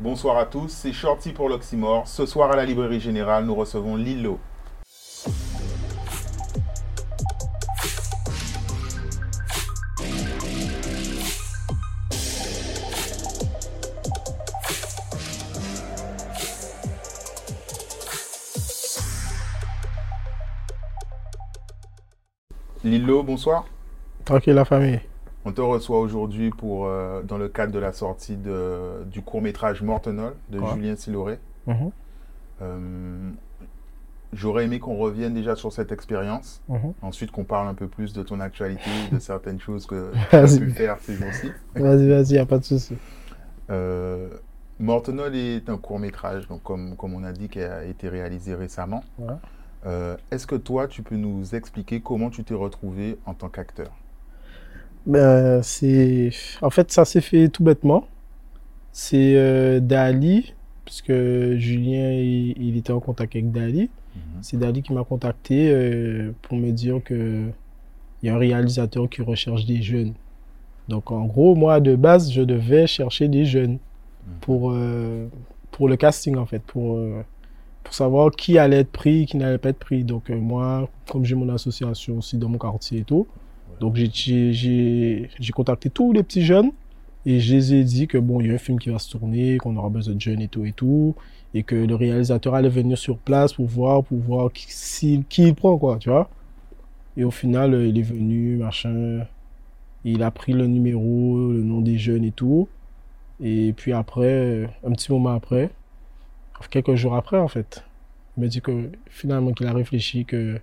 Bonsoir à tous, c'est Shorty pour l'Oxymore. Ce soir à la Librairie Générale, nous recevons Lilo. Lilo, bonsoir. Tranquille la famille. On te reçoit aujourd'hui pour euh, dans le cadre de la sortie de, du court métrage Mortenol de Ouais. Julien Siloré. Mhm, Euh, J'aurais aimé qu'on revienne déjà sur cette expérience, mhm. ensuite qu'on parle un peu plus de ton actualité, de certaines choses que tu as pu faire ces jours-ci. Vas-y, vas-y, y a pas de souci. Euh, Mortenol est un court métrage, donc comme, comme on a dit, qui a été réalisé récemment. Ouais. Est-ce que toi, tu peux nous expliquer comment tu t'es retrouvé en tant qu'acteur? Ben, c'est... En fait, ça s'est fait tout bêtement. C'est euh, Dali, puisque Julien, il, il était en contact avec Dali. C'est Dali qui m'a contacté euh, pour me dire que il y a un réalisateur qui recherche des jeunes. Donc, en gros, moi, de base, je devais chercher des jeunes pour, euh, pour le casting, en fait, pour, pour savoir qui allait être pris, qui n'allait pas être pris. Donc, euh, moi, comme j'ai mon association aussi dans mon quartier et tout, donc j'ai- contacté tous les petits jeunes et je les ai dit que bon, il y a un film qui va se tourner, qu'on aura besoin de jeunes et tout et tout, et que le réalisateur allait venir sur place pour voir, pour voir qui, qui il prend, quoi, tu vois. Et au final, euh, il est venu, machin, il a pris le numéro, le nom des jeunes et tout. Et puis après, euh, un petit moment après, quelques jours après, en fait, il m'a dit que finalement qu'il a réfléchi que,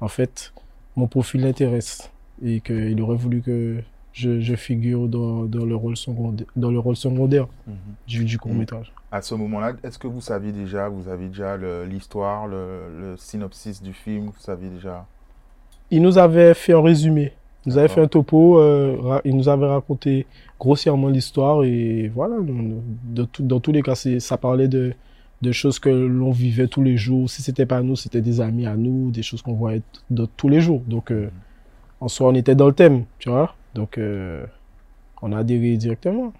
en fait, mon profil l'intéresse et qu'il aurait voulu que je, je figure dans, dans le rôle secondaire, dans le rôle secondaire Mhm. du, du court métrage. À ce moment-là, est-ce que vous saviez déjà, vous avez déjà l'histoire, le, le synopsis du film, vous saviez déjà? Il nous avait fait un résumé, il nous avait fait un topo, euh, il nous avait raconté grossièrement l'histoire et voilà, dans tous les cas, ça parlait de, de choses que l'on vivait tous les jours. Si c'était pas nous, c'était des amis à nous, des choses qu'on voyait de tous les jours. Donc, euh, en soi, on était dans le thème, tu vois. Donc, euh, on a adhéré directement.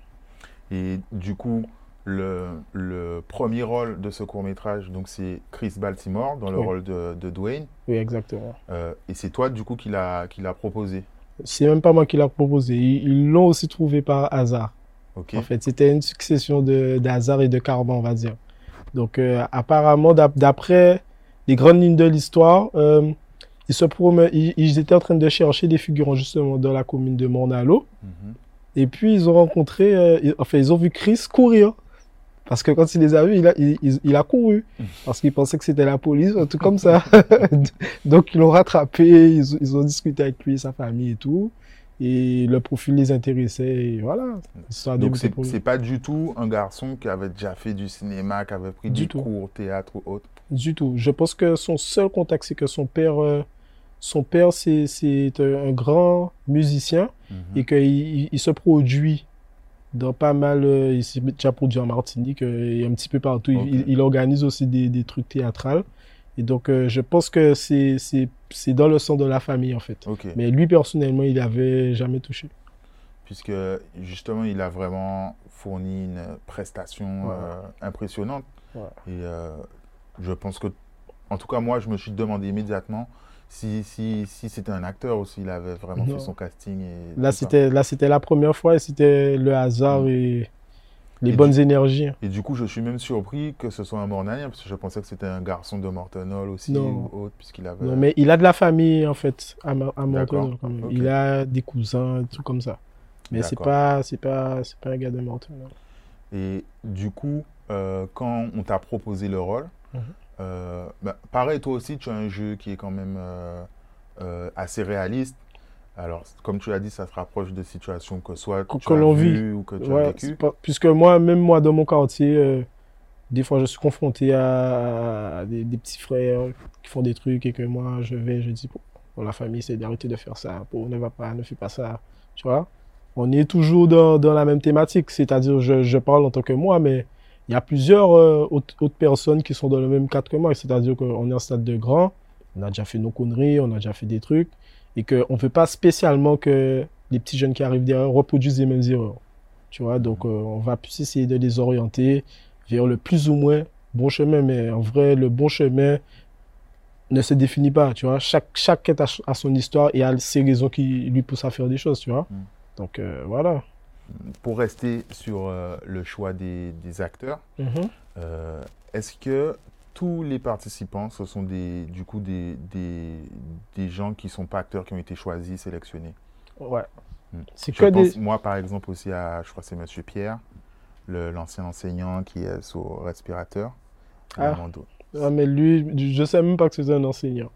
Et du coup, le, le premier rôle de ce court-métrage, donc c'est Chris Baltimore dans le Oui. rôle de, de Dwayne. Oui, exactement. Euh, et c'est toi, du coup, qui l'a proposé? C'est même pas moi qui l'a proposé. Ils l'ont aussi trouvé par hasard. Ok. En fait, c'était une succession de d'hasard et de karma, on va dire. Donc, euh, apparemment, d'ap- d'après les grandes lignes de l'histoire, euh, ils se promet, ils, ils étaient en train de chercher des figurants justement dans la commune de Mornalo. Mhm. Et puis, ils ont rencontré, euh, enfin, ils ont vu Chris courir. Parce que quand il les a vus, il a, il, il- il a couru. Parce qu'il pensait que c'était la police, un truc comme ça. Donc, ils l'ont rattrapé, ils, ont- ils ont discuté avec lui sa famille et tout. Et le profil les intéressait, et voilà. Donc c'est pas du tout un garçon qui avait déjà fait du cinéma, qui avait pris Du des tout. cours théâtre ou autre. Du tout. Je pense que son seul contact, c'est que son père, euh, son père, c'est, un grand musicien Mhm. et qu'il il, il se produit dans pas mal, euh, il s'est déjà produit en Martinique euh, et un petit peu partout. Il- Ok. Il, il organise aussi des, des trucs théâtrales. Et donc, euh, je pense que c'est, dans le sang de la famille, en fait. Mais lui, personnellement, il avait jamais touché. Puisque justement, il a vraiment fourni une prestation Ouais. euh, impressionnante. Ouais. Et euh, je pense que, en tout cas, moi, je me suis demandé immédiatement si, si, si c'était un acteur aussi. Il avait vraiment Non. fait son casting. Et Là, tout c'était, là, c'était la première fois et c'était le hasard Mm. et les Et bonnes du- énergies. Et du coup, je suis même surpris que ce soit un Mornanien, parce que je pensais que c'était un garçon de Mortenol aussi Non. ou autre, puisqu'il avait. Non, mais il a de la famille, en fait, à, à quand même. Ok. Il a des cousins, trucs comme ça. Mais c'est pas, c'est pas, c'est pas un gars de Mortonel. Et du coup, euh, quand on t'a proposé le rôle, Mhm. Euh, bah, pareil, toi aussi, tu as un jeu qui est quand même euh, euh, assez réaliste. Alors, comme tu l'as dit, ça se rapproche de situations que soit Que- tu que as l'on vues ou que tu as Ouais, pas- puisque moi, même moi, dans mon quartier, euh, des fois, je suis confronté à, à des, des petits frères qui font des trucs et que moi, je vais, je dis, pour, pour la famille, c'est d'arrêter de faire ça. Pour, ne va pas, ne fais pas ça. Tu vois? On est toujours dans, dans la même thématique. C'est-à-dire, je, je parle en tant que moi, mais il y a plusieurs euh, autres, autres personnes qui sont dans le même cadre que moi. C'est-à-dire qu'on est en stade de grand. On a déjà fait nos conneries, on a déjà fait des trucs. Et qu'on ne veut pas spécialement que les petits jeunes qui arrivent derrière reproduisent les mêmes erreurs. Tu vois, donc euh, on va plus essayer de les orienter vers le plus ou moins bon chemin, mais en vrai, le bon chemin ne se définit pas, tu vois. Chaque, chaque quête a, a son histoire et a ses raisons qui lui poussent à faire des choses, tu vois. Mm. Donc euh, voilà. Pour rester sur euh, le choix des, des acteurs, Mhm. euh, est-ce que tous les participants, ce sont des, du coup des, des, des gens qui ne sont pas acteurs, qui ont été choisis, sélectionnés? Ouais. Mm. Je que pense, moi, par exemple, aussi à, je crois que c'est Monsieur Pierre, l'ancien enseignant qui est sous respirateur. Ah. Ah, mais lui, je sais même pas que c'était un enseignant.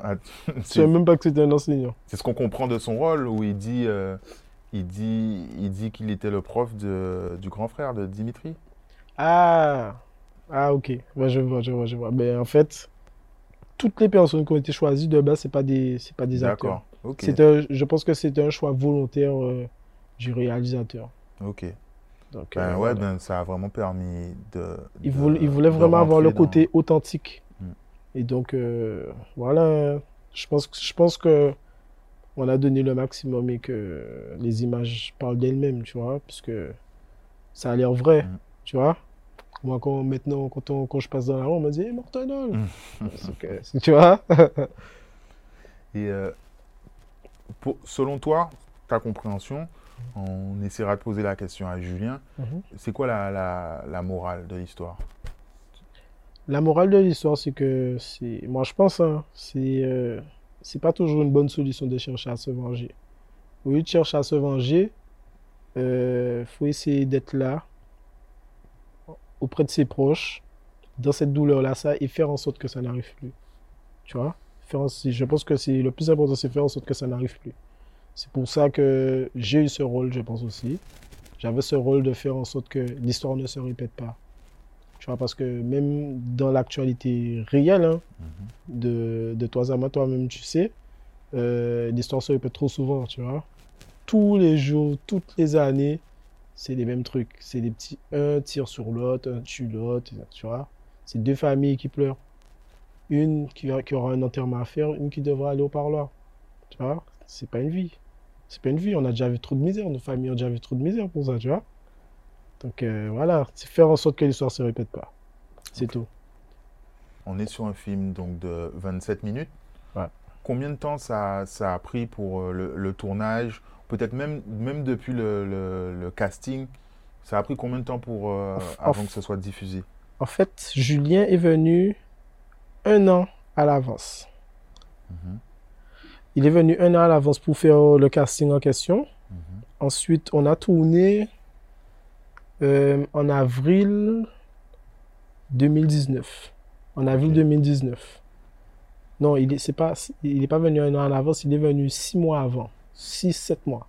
Ah, Je c'est- sais même pas que c'était un enseignant. C'est ce qu'on comprend de son rôle où il dit, euh, il dit, il dit qu'il était le prof de, du grand frère de Dimitri. Ah, ah ok. Ouais, je vois, je vois, je vois. Mais en fait, toutes les personnes qui ont été choisies de base, c'est pas des, c'est pas des acteurs. D'accord. Ok. C'est un- je pense que c'est un choix volontaire euh, du réalisateur. Ok. Donc, Ben euh, ouais, voilà. ben ça a vraiment permis de. il, de- voulait, il voulait de vraiment avoir le dans- côté authentique. Mm. Et donc, euh, voilà. Je pense, je pense que on a donné le maximum et que les images parlent d'elles-mêmes, tu vois, puisque ça a l'air vrai, Mm. tu vois. Moi, quand, maintenant, quand, on- quand je passe dans la rue, on me dit, hey, Mm. Que- Tu vois Et euh, pour, selon toi, ta compréhension, on essaiera de poser la question à Julien. Mhm. C'est quoi la, la, la morale de l'histoire? La morale de l'histoire, c'est que, moi je pense, hein, c'est, euh, c'est pas toujours une bonne solution de chercher à se venger. Au lieu de chercher à se venger, euh, faut essayer d'être là, auprès de ses proches, dans cette douleur-là, ça, et faire en sorte que ça n'arrive plus. Tu vois? Faire en- je pense que le plus important, c'est faire en sorte que ça n'arrive plus. C'est pour ça que j'ai eu ce rôle, je pense aussi. J'avais ce rôle de faire en sorte que l'histoire ne se répète pas. Tu vois, parce que même dans l'actualité réelle, hein, de, de toi à moi, toi-même, tu sais, euh, l'histoire se répète trop souvent, tu vois. Tous les jours, toutes les années, c'est les mêmes trucs. C'est des petits, un tire sur l'autre, un tue l'autre, tu vois. C'est deux familles qui pleurent. Une qui, qui aura un enterrement à faire, une qui devra aller au parloir. Tu vois, c'est pas une vie. C'est pas une vie. On a déjà vu trop de misère. Nos familles ont déjà vu trop de misère pour ça, tu vois. Donc euh, voilà, c'est faire en sorte que l'histoire se répète pas. C'est tout. On est sur un film donc de 27 minutes. Ouais. Combien de temps ça, ça a pris pour euh, le, le tournage? Peut-être même, même depuis le, le- le casting, ça a pris combien de temps pour, euh, avant que ce soit diffusé? En fait, Julien est venu un an à l'avance. Mhm. Il est venu un an à l'avance pour faire le casting en question. Mhm. Ensuite, on a tourné euh, en avril 2019. En avril Ok. 2019. Non, il est, c'est pas, il est pas venu un an à l'avance, il est venu six mois avant. Six, sept mois.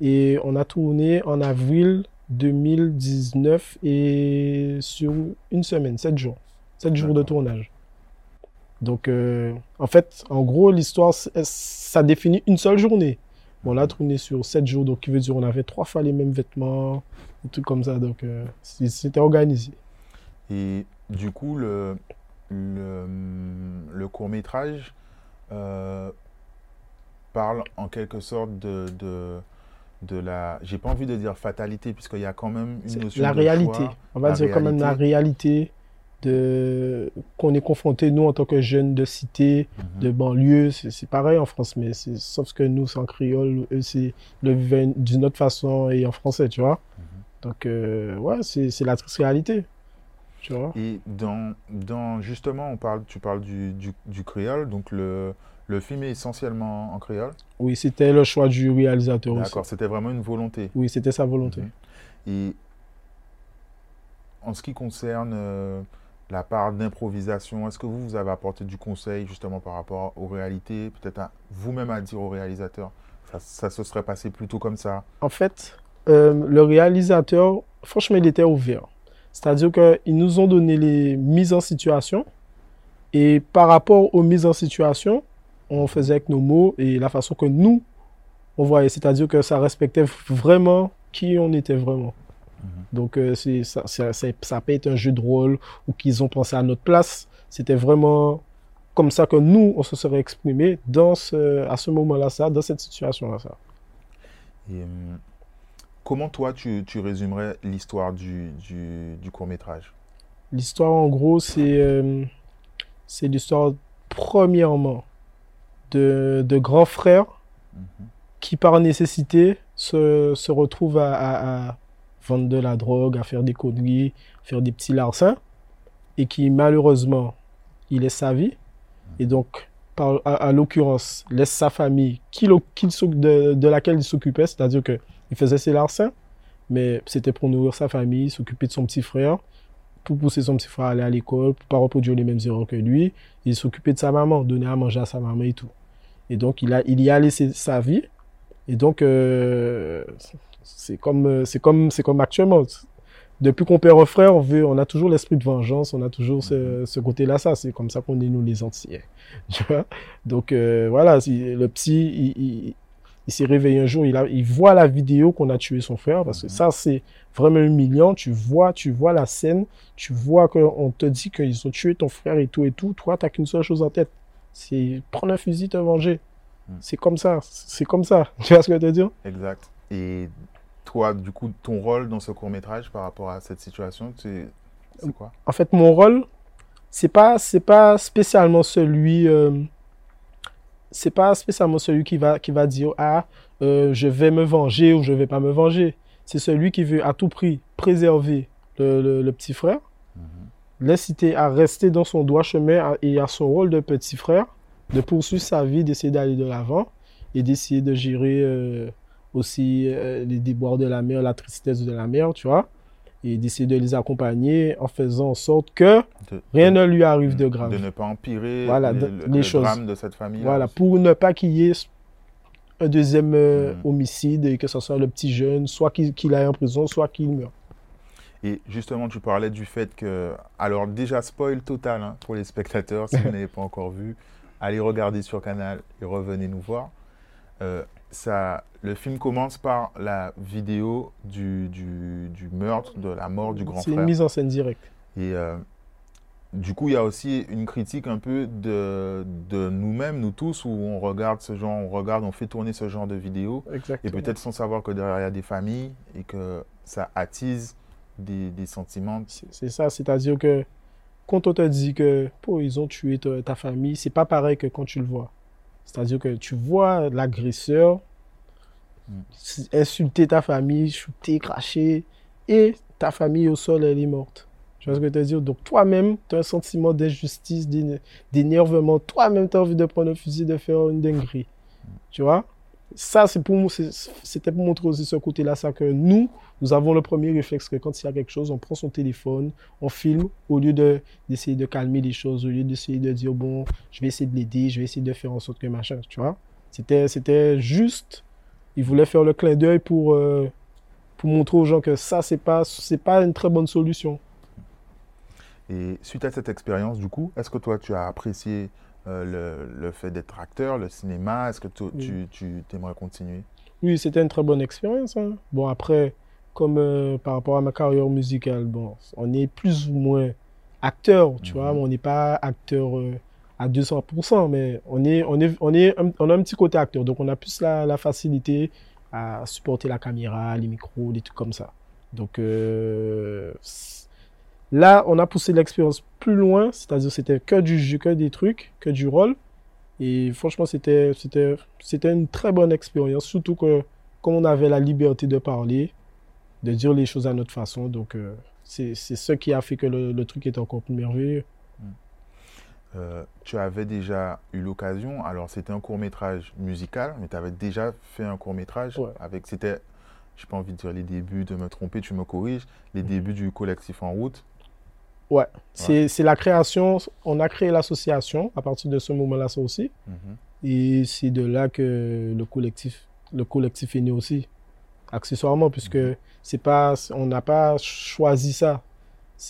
Et on a tourné en avril 2019 et sur une semaine, sept jours. Sept jours de tournage. Donc, euh, en fait, en gros, l'histoire, ça définit une seule journée. Bon, on l'a tourné sur 7 jours, donc qui veut dire on avait trois fois les mêmes vêtements, des trucs comme ça. Donc, euh, c'était organisé. Et du coup, le, le, le court-métrage euh, parle en quelque sorte de, de, de la... J'ai pas envie de dire fatalité, puisqu'il y a quand même une notion la de réalité. choix. On va dire quand même la réalité de qu'on est confronté, nous, en tant que jeunes de cité, Mhm. de banlieue. C'est pareil en France, mais c'est sauf que nous, c'est en créole, eux, c'est le vivent d'une autre façon et en français, tu vois. Mhm. Donc, euh, ouais, c'est la triste réalité. Tu vois. Et dans, dans, justement, on parle, tu parles du, du, du créole, donc le, le film est essentiellement en créole. Oui, c'était le choix du réalisateur aussi. D'accord, c'était vraiment une volonté. Oui, c'était sa volonté. Mhm. Et en ce qui concerne euh, la part d'improvisation, est-ce que vous, vous avez apporté du conseil justement par rapport aux réalités, peut-être à vous-même à dire au réalisateur, ça, ça se serait passé plutôt comme ça? En fait, euh, le réalisateur, franchement, il était ouvert. C'est-à-dire qu'ils nous ont donné les mises en situation. Et par rapport aux mises en situation, on faisait avec nos mots et la façon que nous, on voyait. C'est-à-dire que ça respectait vraiment qui on était vraiment. Mhm. Donc, euh, ça, ça, ça, ça n'a pas été un jeu de rôle ou qu'ils ont pensé à notre place. C'était vraiment comme ça que nous, on se serait exprimé dans ce, à ce moment-là, ça, dans cette situation-là, ça. Et, hum, comment toi, tu, tu résumerais l'histoire du, du, du court-métrage? L'histoire, en gros, c'est euh, c'est l'histoire, premièrement, de, de grands frères Mhm. qui, par nécessité, se, se retrouvent à, à- à vendre de la drogue, à faire des conneries, faire des petits larcins, et qui, malheureusement, il laisse sa vie, et donc, par, à, à l'occurrence, laisse sa famille qu'il s'oc- de, de laquelle il s'occupait, c'est-à-dire que il faisait ses larcins, mais c'était pour nourrir sa famille, s'occuper de son petit frère, pour pousser son petit frère à aller à l'école, pour pas reproduire les mêmes erreurs que lui, il s'occupait de sa maman, donner à manger à sa maman et tout. Et donc, il, a, il y a laissé sa vie. Et donc, euh, c'est comme, euh, c'est comme, c'est comme actuellement. Depuis qu'on perd un frère, on, veut, on a toujours l'esprit de vengeance, on a toujours ce, ce côté-là. Ça, c'est comme ça qu'on est, nous, les Antillais. Tu vois? Donc, euh, voilà, le il, il, il s'est réveillé un jour, il, a, il voit la vidéo qu'on a tué son frère, parce que Mhm. ça, c'est vraiment humiliant. Tu vois, tu vois la scène, tu vois qu'on te dit qu'ils ont tué ton frère et tout et tout. Toi, t'as qu'une seule chose en tête c'est prendre un fusil, te venger. Mm. C'est comme ça, c'est comme ça. Tu vois ce que je veux dire? Exact. Et toi, du coup, ton rôle dans ce court-métrage par rapport à cette situation, c'est c'est quoi? En fait, mon rôle, c'est pas, c'est pas spécialement celui, euh, c'est pas spécialement celui qui va, qui va dire ah, euh, je vais me venger ou je vais pas me venger. C'est celui qui veut à tout prix préserver le, le- le petit frère, Mhm. l'inciter à rester dans son droit chemin et à son rôle de petit frère, de poursuivre sa vie, d'essayer d'aller de l'avant et d'essayer de gérer euh, aussi euh, les déboires de la mer, la tristesse de la mer, tu vois, et d'essayer de les accompagner en faisant en sorte que De- rien de- ne lui arrive de grave. De ne pas empirer Voilà, les, le, les le choses. drame de cette famille. Voilà, pour ne pas qu'il y ait un deuxième euh, Mhm. homicide et que ce soit le petit jeune, soit qu'il qu'il aille en prison, soit qu'il meure. Et justement, tu parlais du fait que. Alors, déjà, spoil total hein, pour les spectateurs, si vous n'avez pas encore vu. Allez regarder sur Canal et revenez nous voir. Euh, ça, le film commence par la vidéo du, du, du meurtre, de la mort du grand C'est une frère. mise en scène directe. Et euh, du coup, il y a aussi une critique un peu de, de nous-mêmes, nous tous, où on regarde ce genre, on regarde, on fait tourner ce genre de vidéos, et Exactement. peut-être sans savoir que derrière il y a des familles et que ça attise des, des sentiments. C'est c'est ça, c'est-à-dire que quand on te dit que oh, ils ont tué ta, ta famille, c'est pas pareil que quand tu le vois. C'est-à-dire que tu vois l'agresseur Mm. insulter ta famille, shooter, cracher, et ta famille au sol, elle est morte. Tu vois ce que je veux te dire? Donc toi-même, tu as un sentiment d'injustice, d'éne- d'énervement. Toi-même, tu as envie de prendre un fusil, de faire une dinguerie. Tu vois? Ça, c'est pour c'était pour montrer aussi ce côté-là, ça que nous, nous avons le premier réflexe que quand il y a quelque chose, on prend son téléphone, on filme, au lieu de, d'essayer de calmer les choses, au lieu d'essayer de dire, bon, je vais essayer de l'aider, je vais essayer de faire en sorte que machin, tu vois. C'était, c'était juste, il voulait faire le clin d'œil pour, euh, pour montrer aux gens que ça, c'est pas, c'est pas une très bonne solution. Et suite à cette expérience, du coup, est-ce que toi, tu as apprécié euh, le, le fait d'être acteur, le cinéma Est-ce que tu, Oui. tu, tu aimerais continuer? Oui, c'était une très bonne expérience. hein. Bon, après, comme euh, par rapport à ma carrière musicale, bon, on est plus ou moins acteur, tu Mhm. vois, mais on n'est pas acteur euh, à 200%, mais on, est, on, est, on, est un- on a un petit côté acteur, donc on a plus la, la facilité à supporter la caméra, les micros, des trucs comme ça. Donc euh, là, on a poussé l'expérience plus loin, c'est-à-dire c'était que du jeu, que des trucs, que du rôle. Et franchement, c'était, c'était, c'était une très bonne expérience, surtout que comme on avait la liberté de parler, de dire les choses à notre façon, donc euh, c'est, c'est ce qui a fait que le, le truc était encore plus merveilleux. Euh, Tu avais déjà eu l'occasion, alors c'était un court métrage musical, mais tu avais déjà fait un court métrage Ouais. avec, c'était, je n'ai pas envie de dire les débuts, de me tromper, tu me corriges, les Mhm. débuts du collectif En route. Ouais, c'est, c'est la création, on a créé l'association à partir de ce moment-là, ça aussi. Mhm. Et c'est de là que le collectif, le collectif est né aussi, accessoirement, puisque Mhm. c'est pas, on n'a pas choisi ça.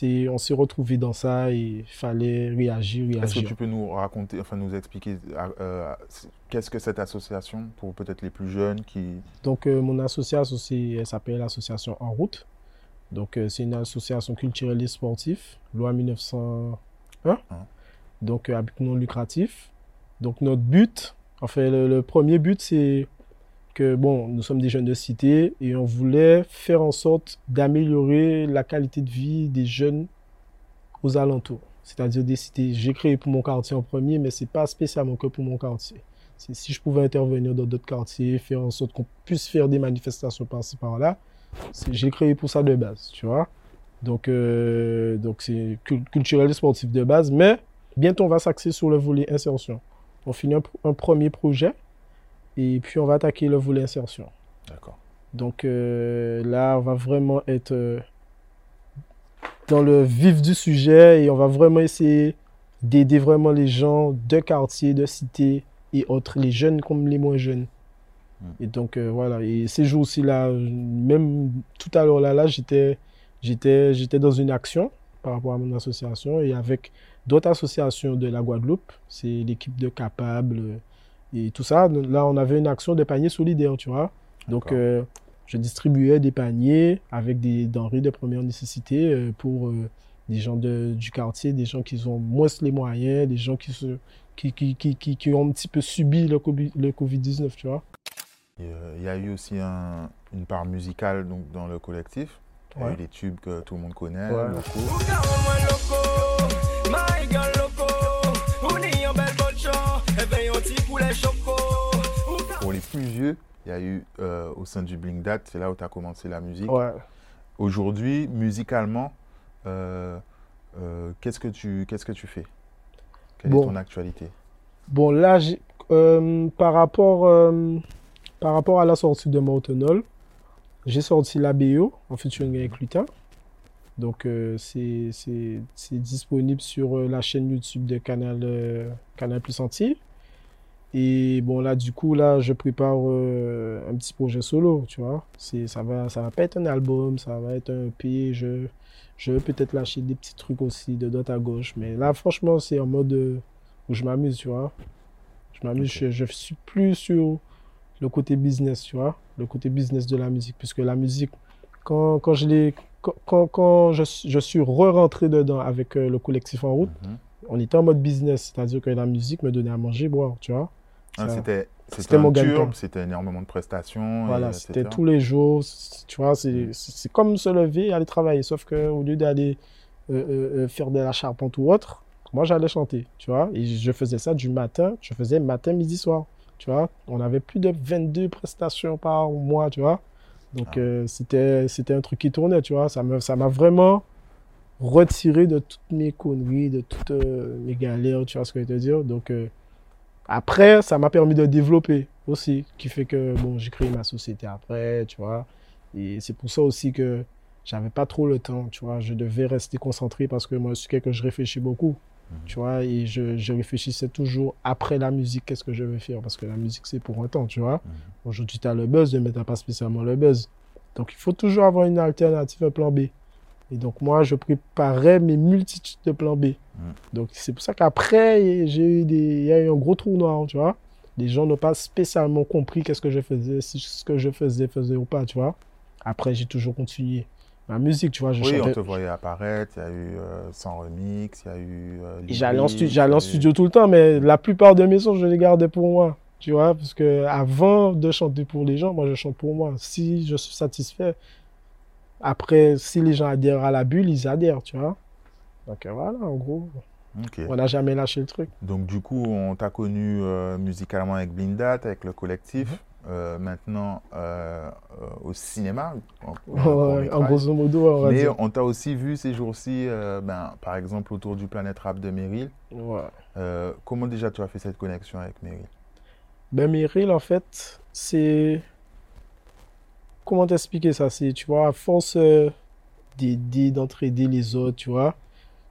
On s'est retrouvé dans ça et il fallait réagir, Est-ce que réagir. tu peux nous raconter, enfin nous expliquer euh, euh, qu'est-ce que cette association pour peut-être les plus jeunes qui... Donc, euh, mon association aussi, elle s'appelle l'Association En Route. Donc, euh, c'est une association culturelle et sportive, loi 1901. Ah. Donc, euh, à but non lucratif. Donc, notre but, enfin, le, le premier but, c'est que, bon, nous sommes des jeunes de cité et on voulait faire en sorte d'améliorer la qualité de vie des jeunes aux alentours, c'est-à-dire des cités. J'ai créé pour mon quartier en premier, mais c'est pas spécialement que pour mon quartier. Si je pouvais intervenir dans d'autres quartiers, faire en sorte qu'on puisse faire des manifestations par-ci par-là, j'ai créé pour ça de base, tu vois. Donc, euh, donc c'est culturel et sportif de base, mais bientôt on va s'axer sur le volet insertion. On finit un, premier projet et puis on va attaquer le volet insertion. D'accord. Donc euh, là, on va vraiment être euh, dans le vif du sujet et on va vraiment essayer d'aider vraiment les gens de quartier, de cité et autres, les jeunes comme les moins jeunes. Et donc voilà, et ces jours-ci là, même tout à l'heure là, là j'étais J'étais, j'étais dans une action par rapport à mon association et avec d'autres associations de la Guadeloupe, c'est l'équipe de Capable et tout ça. Là, on avait une action de paniers solidaires, tu vois. Donc, euh, je distribuais des paniers avec des denrées de première nécessité euh, pour euh, des gens de, du quartier, des gens qui ont moins les moyens, des gens qui, se, qui, qui, qui, qui, ont un petit peu subi le, le Covid-19, tu vois. Il y a eu aussi un, une part musicale donc, dans le collectif. Il y a eu des tubes que tout le monde connaît. Pour les plus vieux, il y a eu euh, au sein du Blink Dat, c'est là où tu as commencé la musique. Aujourd'hui, musicalement, euh, euh, qu'est-ce que tu qu'est-ce que tu fais? Quelle est ton actualité? Bon, là, par rapport par rapport à la sortie de Mortonol, j'ai sorti la BO en featuring avec Lutin. Donc, euh, c'est disponible sur euh, la chaîne YouTube de Canal, euh, Canal Plus Entier. Et bon, là, du coup, là, je prépare un petit projet solo, tu vois. Ça va, ça va pas être un album, ça va être un EP. Je, je vais peut-être lâcher des petits trucs aussi de droite à gauche. Mais là, franchement, c'est en mode où je m'amuse, tu vois. Je m'amuse, je, je suis plus sur le côté business, tu vois, le côté business de la musique. Puisque la musique, quand, quand je quand, quand, je, je, suis re-rentré dedans avec euh, le collectif en route, mhm. on était en mode business, c'est-à-dire que la musique me donnait à manger, boire, tu vois. Ah, c'était c'était mon c'était énormément de prestations. Voilà, c'était tous les jours, tu vois, mhm. c'est comme se lever et aller travailler, sauf qu'au lieu d'aller euh, euh, faire de la charpente ou autre, moi j'allais chanter, tu vois, et je faisais ça du matin, je faisais matin, midi, soir tu vois. On avait plus de 22 prestations par mois, tu vois. Donc, ah. euh, c'était, c'était un truc qui tournait, tu vois. Ça m'a, ça m'a vraiment retiré de toutes mes conneries, de toutes euh, mes galères, tu vois ce que je veux te dire. Donc, euh, après, ça m'a permis de développer aussi, qui fait que, bon, j'ai créé ma société après, tu vois. Et c'est pour ça aussi que j'avais pas trop le temps, tu vois. Je devais rester concentré parce que moi, je suis quelqu'un je réfléchis beaucoup. Tu vois, et je, je, réfléchissais toujours après la musique, qu'est-ce que je vais faire? Parce que la musique, c'est pour un temps, tu vois. Mhm. Aujourd'hui, tu as le buzz, mais tu n'as pas spécialement le buzz. Donc, il faut toujours avoir une alternative, un plan B. Et donc, moi, je préparais mes multitudes de plans B. Mhm. Donc, c'est pour ça qu'après, j'ai eu des, il y a eu un gros trou noir, tu vois. Les gens n'ont pas spécialement compris qu'est-ce que je faisais, si ce que je faisais faisait ou pas, tu vois. Après, j'ai toujours continué la musique, tu vois. Je oui, on te voyait apparaître, il y a eu euh, Sans Remix, il y a eu... Euh, j'allais en, en, studio tout le temps, mais la plupart de mes sons, je les gardais pour moi, tu vois, parce que avant de chanter pour les gens, moi, je chante pour moi. Si je suis satisfait, après, si les gens adhèrent à la bulle, ils adhèrent, tu vois. Donc euh, voilà, en gros. On n'a jamais lâché le truc. Donc du coup, on t'a connu musicalement avec Blindat, avec le collectif. Mhm. Euh, maintenant euh, euh, au cinéma. En, grosso modo, on Mais on t'a aussi vu ces jours-ci, ben, par exemple, autour du Planète Rap de Meryl. comment déjà tu as fait cette connexion avec Meryl? Ben Meryl, en fait, c'est... Comment t'expliquer ça? C'est, tu vois, à force d'aider, d'entraider les autres, tu vois,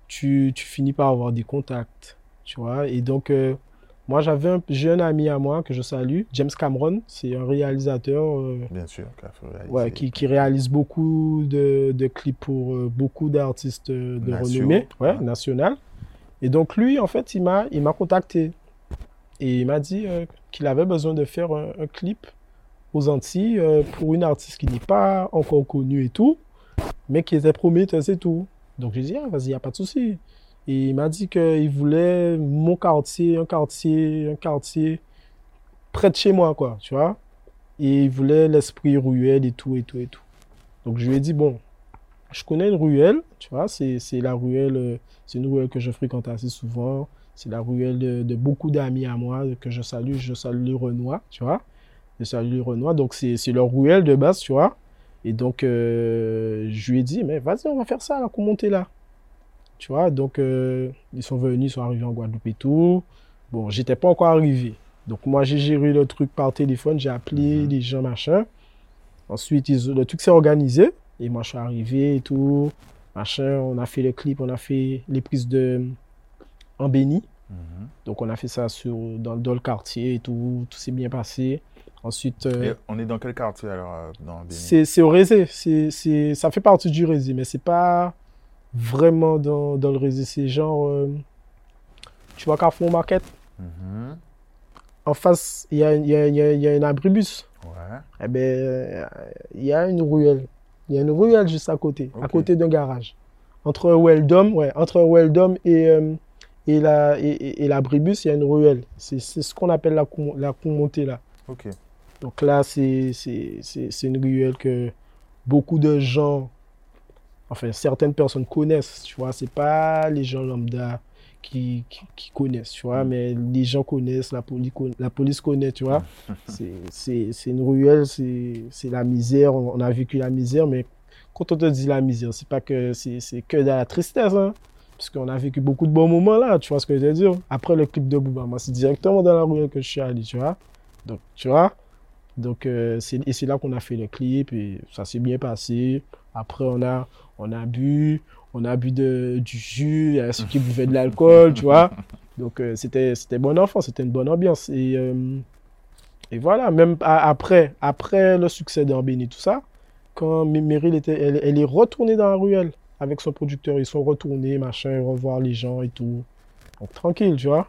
tu, tu, finis par avoir des contacts, tu vois. Et donc moi, j'avais un jeune ami à moi que je salue, James Cameron. C'est un réalisateur. Euh, Bien sûr, ouais, qui, qui, réalise beaucoup de, de clips pour euh, beaucoup d'artistes de renommée ouais, nationale. Et donc, lui, en fait, il m'a, il m'a contacté. Et il m'a dit euh, qu'il avait besoin de faire un, clip aux Antilles pour une artiste qui n'est pas encore connue et tout, mais qui était prometteuse et tout. Donc, je lui ai dit, ah, vas-y, il n'y a pas de souci. Et il m'a dit qu'il voulait mon quartier, un quartier, un quartier près de chez moi, quoi, tu vois. Et il voulait l'esprit ruelle et tout, et tout, et tout. Donc je lui ai dit, bon, je connais une ruelle, tu vois, c'est la ruelle, euh, c'est une ruelle que je fréquente assez souvent. C'est la ruelle de, beaucoup d'amis à moi que je salue. Je salue les Renois, tu vois. Je salue les Renois. Donc, c'est leur ruelle de base, tu vois. Et donc, euh, je lui ai dit, mais vas-y, on va faire ça, là, qu'on monte là. Tu vois, donc, euh, ils sont venus, ils sont arrivés en Guadeloupe et tout. Bon, j'étais pas encore arrivé. Donc, moi, j'ai géré le truc par téléphone, j'ai appelé mhm. les gens, machin. Ensuite, le truc s'est organisé. Et moi, je suis arrivé et tout. Machin, on a fait le clip, on a fait les prises de en Béni. Mhm. Donc, on a fait ça sur, dans, le quartier et tout. Tout s'est bien passé. Ensuite. Euh, on est dans quel quartier alors euh, dans Béni? C'est au Rézé. Ça fait partie du Rézé, mais c'est pas vraiment dans, dans le Rézé. C'est genre. Euh, tu vois Carrefour Market? Mhm. En face, il y a, y, a, y a un abribus. Ouais. Eh bien, il y a une ruelle. Il y a une ruelle juste à côté, à côté d'un garage. Entre Weldom, ouais, entre Weldom et, euh, et, la, et, et, la Bribus, il y a une ruelle. C'est ce qu'on appelle la, la montée là. Ok. Donc là, c'est une ruelle que beaucoup de gens, enfin certaines personnes connaissent, tu vois. C'est pas les gens lambda qui, qui, connaissent, tu vois, mais les gens connaissent, la police, la police connaît, tu vois. c'est une ruelle, c'est la misère, on, a vécu la misère, mais quand on te dit la misère, c'est pas que c'est que de la tristesse, hein, parce qu'on a vécu beaucoup de bons moments là, tu vois ce que je veux dire. Après le clip de Bouba, moi, c'est directement dans la ruelle que je suis allé, tu vois. Donc, tu vois, donc, euh, et c'est là qu'on a fait le clip et ça s'est bien passé. Après, on a, on a bu, on a bu de, du jus, il y a ceux qui buvaient de l'alcool, tu vois. Donc euh, c'était c'était bon enfant, c'était une bonne ambiance. Et, euh, et voilà, même après, après le succès d'Ambéni, tout ça, quand Meryl était, elle, est retournée dans la ruelle avec son producteur, ils sont retournés, machin, revoir les gens et tout. Donc tranquille, tu vois.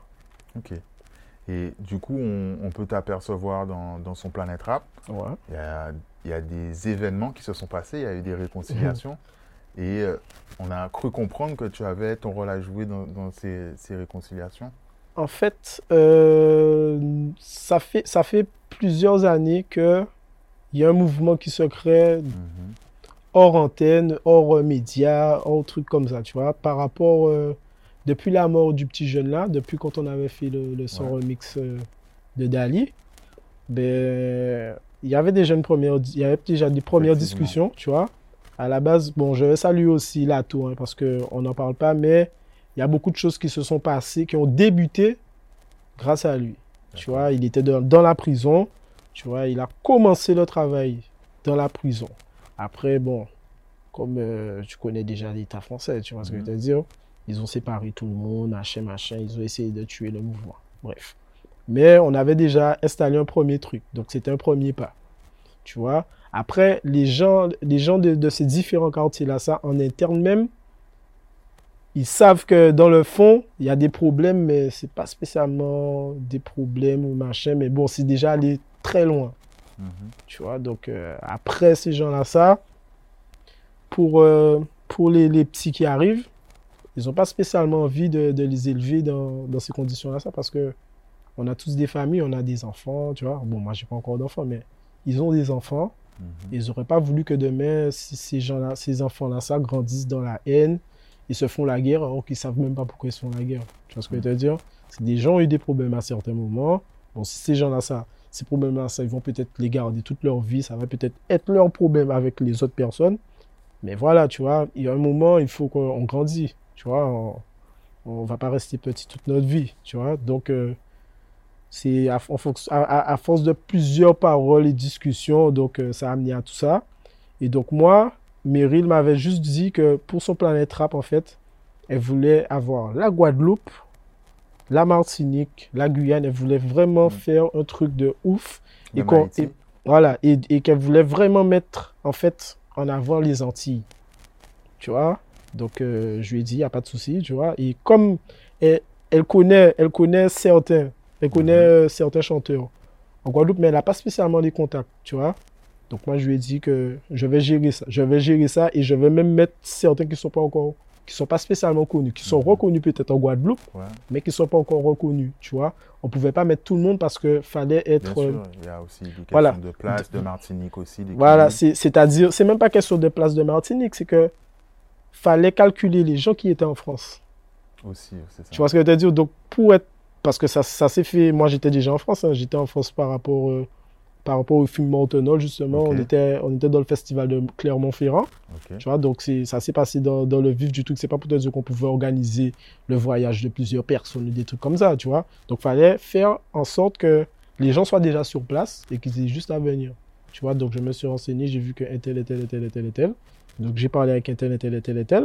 Ok. Et du coup, on, peut t'apercevoir dans, dans, son Planète Rap. Ouais. Il y a, il y a des événements qui se sont passés, il y a eu des réconciliations. Et euh, on a cru comprendre que tu avais ton rôle à jouer dans, ces, réconciliations. En fait, euh, ça fait, ça fait plusieurs années qu'il y a un mouvement qui se crée mhm. hors antenne, hors médias, hors trucs comme ça, tu vois, par rapport, euh, depuis la mort du petit jeune là, depuis quand on avait fait le, son remix de Dali, ben, il y avait déjà une première, il y avait déjà des premières discussions, tu vois, à la base, bon, je vais saluer aussi Lato, hein, parce qu'on n'en parle pas, mais il y a beaucoup de choses qui se sont passées, qui ont débuté grâce à lui. Tu vois, il était dans, la prison, tu vois, il a commencé le travail dans la prison. Après, bon, comme euh, tu connais déjà l'État français, tu vois ce que je veux mhm. dire, ils ont séparé tout le monde, machin, machin, ils ont essayé de tuer le mouvement. Bref. Mais on avait déjà installé un premier truc, donc c'était un premier pas. Tu vois, après, les gens, les gens de, ces différents quartiers-là, ça, en interne même, ils savent que dans le fond, il y a des problèmes, mais c'est pas spécialement des problèmes ou machin, mais bon, c'est déjà aller très loin. Mhm. Tu vois, donc euh, après ces gens-là, ça, pour, euh, pour les, les, petits qui arrivent, ils n'ont pas spécialement envie de, de les élever dans, dans ces conditions-là, ça, parce que on a tous des familles, on a des enfants, tu vois. Bon, moi, j'ai pas encore d'enfants, mais ils ont des enfants. Mhm. Ils n'auraient pas voulu que demain, ces gens-là, ces enfants-là, ça grandissent dans la haine, ils se font la guerre alors qu'ils ne savent même pas pourquoi ils se font la guerre. Tu vois ce que je veux dire? C'est des gens ont eu des problèmes à certains moments. Bon, si ces gens-là, ça, ces problèmes-là, ça, ils vont peut-être les garder toute leur vie. Ça va peut-être être leur problème avec les autres personnes. Mais voilà, tu vois, il y a un moment, il faut qu'on grandisse. Tu vois, on ne va pas rester petit toute notre vie. Tu vois, donc. Euh, c'est à, à, force de plusieurs paroles et discussions, donc euh, ça a amené à tout ça. Et donc moi, Meryl m'avait juste dit que pour son planète rap, en fait, elle voulait avoir la Guadeloupe, la Martinique, la Guyane. Elle voulait vraiment mm. faire un truc de ouf. Et, voilà, et, qu'elle voulait vraiment mettre, en fait, en avant les Antilles. Tu vois? Donc, euh, je lui ai dit, il n'y a pas de souci, tu vois? Et comme elle, elle, connaît, elle connaît certains elle connaît mhm. euh, certains chanteurs en Guadeloupe, mais elle n'a pas spécialement les contacts, tu vois. Donc moi, je lui ai dit que je vais gérer ça. Je vais gérer ça et je vais même mettre certains qui ne sont pas encore qui sont pas spécialement connus, qui sont reconnus peut-être en Guadeloupe, Ouais. mais qui sont pas encore reconnus, tu vois. On pouvait pas mettre tout le monde parce que fallait Bien être... euh, sûr, il y a aussi des questions voilà. de place, de Martinique aussi. des Voilà, c'est-à-dire, c'est même pas question de place de Martinique, c'est que fallait calculer les gens qui étaient en France. Aussi, c'est ça. Tu vois ce que je veux dire? Donc, pour être. Parce que ça, ça s'est fait. Moi, j'étais déjà en France. hein. J'étais en France par rapport, euh, par rapport au film Montenol, justement. On, était, on était dans le festival de Clermont-Ferrand. Tu vois, donc ça s'est passé dans, dans le vif du truc. C'est pas pour te dire qu'on pouvait organiser le voyage de plusieurs personnes ou des trucs comme ça, tu vois. Donc, fallait faire en sorte que les gens soient déjà sur place et qu'ils aient juste à venir. Tu vois, donc je me suis renseigné, j'ai vu que un tel, et tel, et tel, et tel, et tel. Donc, j'ai parlé avec un tel, et tel, et tel, et tel.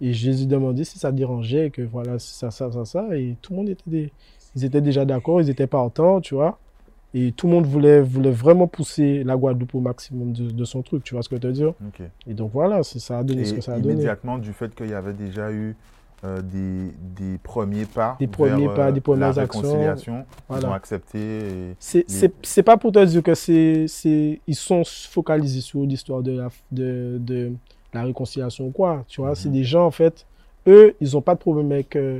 Et je les ai demandé si ça dérangeait, que voilà, ça, ça, ça, ça. Et tout le monde était, des... ils étaient déjà d'accord, ils étaient partants, tu vois. Et tout le monde voulait, voulait vraiment pousser la Guadeloupe au maximum de, de son truc, tu vois ce que je veux dire. Et donc voilà, c'est- ça a donné ce que ça a donné. immédiatement, du fait qu'il y avait déjà eu euh, des, des premiers pas, Des premiers vers, pas, euh, des premières la actions. ils ont accepté. C'est les- pas pour te dire que c'est c'est ils sont focalisés sur l'histoire de la de, de la réconciliation ou quoi, tu vois, Mhm. c'est des gens en fait eux, ils ont pas de problème avec euh,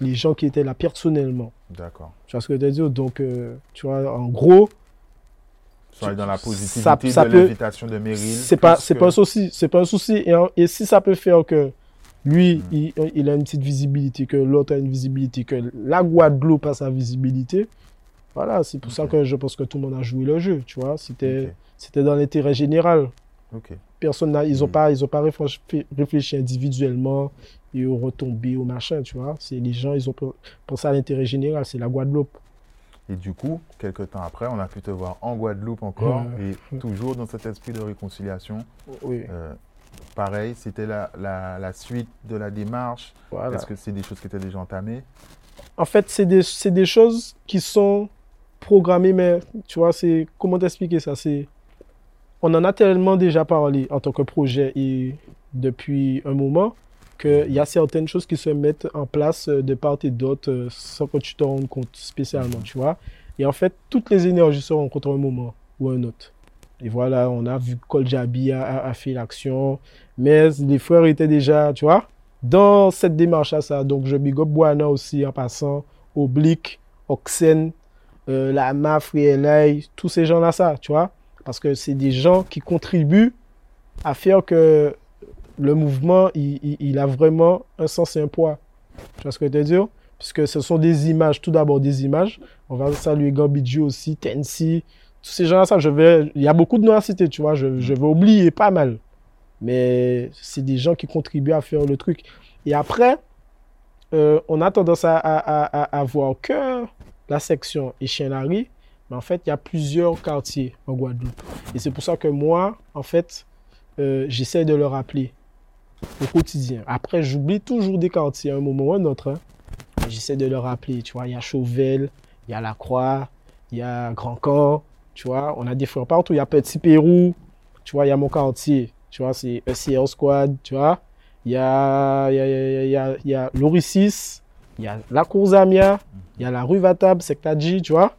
les gens qui étaient là personnellement. D'accord. Tu vois ce que je veux dire? Donc euh, tu vois en gros, allés dans la Ça- positivité ça de peut- l'invitation de Meryl. c'est pas que- pas un souci, c'est pas un souci et, si ça peut faire que lui, Mhm. il, il a une petite visibilité, que l'autre a une visibilité, que la Guadeloupe a sa visibilité, voilà, c'est pour ça que je pense que tout le monde a joué le jeu, tu vois. C'était c'était dans l'intérêt général. Personne ils n'ont Mhm. pas, ils ont pas réfléchi, individuellement et aux retombées, au machin, tu vois. C'est les gens, ils ont pe- pensé à l'intérêt général, c'est la Guadeloupe. Et du coup, quelques temps après, on a pu te voir en Guadeloupe encore, et toujours dans cet esprit de réconciliation. Oui, Euh, pareil, c'était la, la, la suite de la démarche. voilà. Est-ce que c'est des choses qui étaient déjà entamées? En fait, c'est des, des choses qui sont programmées, mais tu vois, c'est comment t'expliquer ça? C'est on en a tellement déjà parlé en tant que projet et depuis un moment qu'il y a certaines choses qui se mettent en place euh, de part et d'autre euh, sans que tu te rendes compte spécialement, tu vois. Et en fait, toutes les énergies se rencontrent à un moment ou à un autre. Et voilà, on a vu Koljabi a, fait l'action, mais les frères étaient déjà, tu vois, dans cette démarche à ça. Donc, je big up Boana aussi en passant, Oblique, Oxen, euh, la MAF, LA, tous ces gens-là, ça, tu vois. Parce que c'est des gens qui contribuent à faire que le mouvement, il, a vraiment un sens et un poids. Tu vois ce que je veux dire? Puisque ce sont des images, tout d'abord des images. On va saluer Gambidji aussi, Tensi, tous ces gens-là. Il y a beaucoup de noms à tu vois. Je, vais oublier pas mal. Mais c'est des gens qui contribuent à faire le truc. Et après, euh, on a tendance à, à, à, à- voir que la section Echenari, mais en fait, il y a plusieurs quartiers en Guadeloupe. Et c'est pour ça que moi, en fait, euh, j'essaie de le rappeler au quotidien. Après, j'oublie toujours des quartiers à un moment ou à un autre. hein. J'essaie de le rappeler. Tu vois, il y a Chauvel, il y a La Croix, il y a Grand Camp. Tu vois, on a des frères partout. Il y a Petit Pérou. Tu vois, il y a mon quartier. Tu vois, c'est ECR Squad. Tu vois, il y a, il y a, il y a, y a, il y a La Cour Zamia, il y a la rue Vatab, Sectadji, tu vois.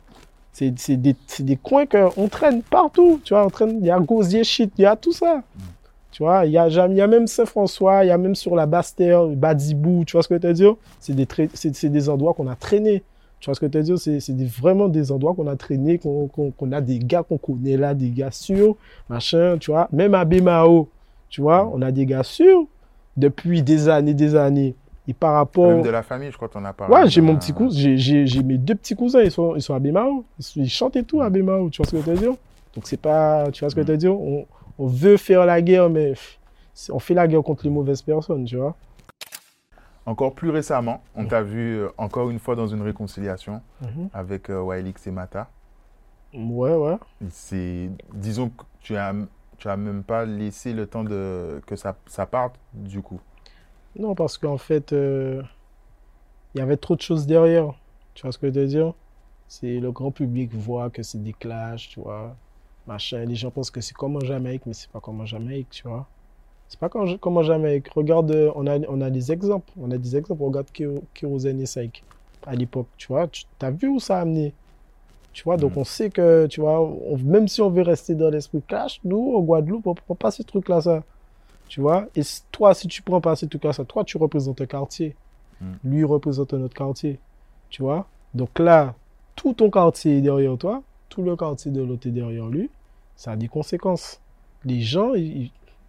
C'est des, des coins qu'on traîne partout, tu vois. On traîne, il y a Gosier Shit, il y a tout ça. Tu vois, il y a, y a même Saint-François, il y a même sur la Basse-Terre, Badibou, tu vois ce que je veux dire? C'est des, c'est des endroits qu'on a traînés. Tu vois ce que je veux dire? C'est vraiment des endroits qu'on a traînés, qu'on qu'on a des gars qu'on connaît là, des gars sûrs, machin, tu vois. Même à Bemao, tu vois, on a des gars sûrs depuis des années, des années. Et par rapport... Même de la famille, je crois qu'on a parlé. Ouais, j'ai mon petit cousin, j'ai- mes deux petits cousins, ils sont, ils sont à Bemao. Ils, chantent et tout à Bemao, tu vois ce que je veux dire? Donc c'est pas, tu vois ce que je veux dire? On, on veut faire la guerre, mais on fait la guerre contre les mauvaises personnes, tu vois? Encore plus récemment, on t'a vu euh, encore une fois dans une réconciliation Mhm. avec euh, Waelix et Mata. Ouais, ouais. C'est, disons que tu as, tu as même pas laissé le temps de que ça, ça parte du coup. Non, parce qu'en fait, euh, il y avait trop de choses derrière. Tu vois ce que je veux dire? C'est le grand public voit que c'est des clashs, tu vois, machin. Les gens pensent que c'est comme en Jamaïque, mais c'est pas comme en Jamaïque, tu vois. C'est pas comme, comme en Jamaïque. Regarde, euh, on a, on a des exemples. On a des exemples. Regarde Kérosène et Saïk à l'époque, tu vois. Tu as vu où ça a amené? Tu vois, donc Mhm. on sait que, tu vois, on- même si on veut rester dans l'esprit clash, nous, au Guadeloupe, on ne prend pas ce truc-là, ça. Tu vois Et toi, si tu prends pas ces trucs-là, toi, tu représentes un quartier. Mm. Lui représente un autre quartier. Tu vois Donc là, tout ton quartier est derrière toi, tout le quartier de l'autre est derrière lui. Ça a des conséquences. Les gens,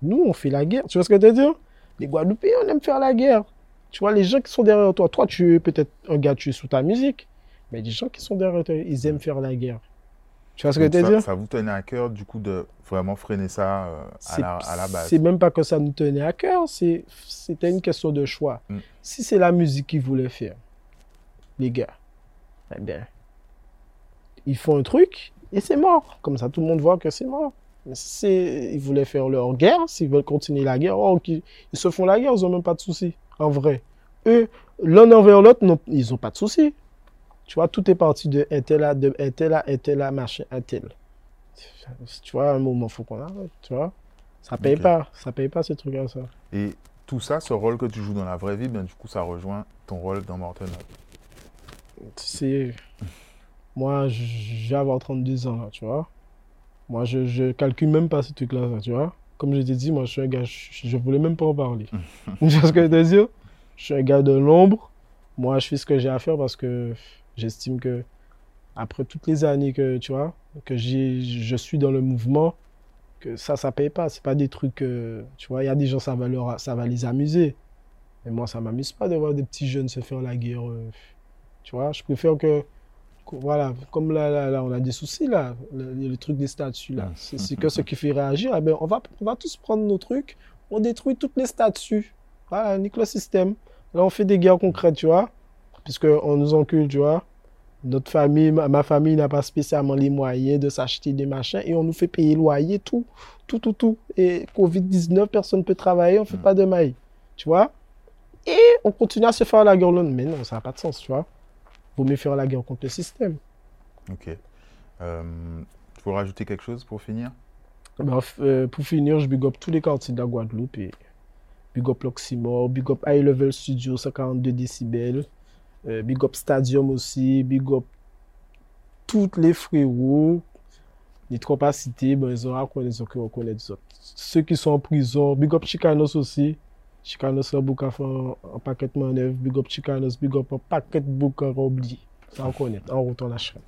nous, on fait la guerre. Tu vois ce que je veux dire? Les Guadeloupéens, on aime faire la guerre. Tu vois, les gens qui sont derrière toi, toi, tu es peut-être un gars, tu es sous ta musique, mais les gens qui sont derrière toi, ils aiment faire la guerre. Tu vois ce que je veux dire? Ça vous tenait à cœur, du coup, de vraiment freiner ça euh, à, la, base C'est même pas que ça nous tenait à cœur, c'était une question de choix. Mm. Si c'est la musique qu'ils voulaient faire, les gars, eh bien, ils font un truc et c'est mort. Comme ça, tout le monde voit que c'est mort. Mais si ils voulaient faire leur guerre, s'ils veulent continuer la guerre, oh, ils, se font la guerre, ils n'ont même pas de soucis, en vrai. Eux, l'un envers l'autre, ils n'ont pas de soucis. Tu vois, tout est parti de un tel là, de un tel là, un tel machin, un tel. Tu vois, un moment, faut qu'on arrête, tu vois. Ça paye pas, ça paye pas ce truc-là, ça. Et tout ça, ce rôle que tu joues dans la vraie vie, ben, du coup, ça rejoint ton rôle dans Morten. C'est... Moi, j'ai avoir 32 ans, là, tu vois. Moi, je, je calcule même pas ce truc-là, tu vois. Comme je t'ai dit, moi, je suis un gars, je, ne voulais même pas en parler. tu vois ce que je veux dire? Je suis un gars de l'ombre. Moi, je fais ce que j'ai à faire parce que J'estime que après toutes les années que tu vois que je suis dans le mouvement, que ça ça paye pas. C'est pas des trucs tu vois. Il y a des gens ça va leur, ça va les amuser. Mais moi ça m'amuse pas de voir des petits jeunes se faire la guerre. Euh, tu vois, je préfère que voilà, comme là, là, on a des soucis là, le, truc des statues là, c'est que ce qui fait réagir. Eh ben, on, va, on va tous prendre nos trucs, on détruit toutes les statues. Voilà, nique le système. Là, on fait des guerres concrètes, tu vois puisqu'on nous encule, tu vois. Notre famille, ma famille n'a pas spécialement les moyens de s'acheter des machins et on nous fait payer loyer, tout, tout, tout, tout. Et Covid-19, personne ne peut travailler, on ne fait mm. pas de maille, tu vois? Et on continue à se faire la guerre. Mais non, ça n'a pas de sens, tu vois. Vaut mieux faire la guerre contre le système. Ok. Euh, tu veux rajouter quelque chose pour finir? Ben, euh, Pour finir, je big up tous les quartiers de la Guadeloupe. Et big up l'Oxymore, big up High Level Studio, 142 décibels. Euh, big Up Stadium aussi, Big Up toutes les frérots. Les trois pas ben, ils ont reconnaître ceux qui. Ceux qui sont en prison, Big Up Chicanos aussi. Chicanos a beaucoup fait un paquet de manœuvres. Big Up Chicanos, Big Up un paquet de bouc à oublier. Ça reconnaît. En retourne la chaîne.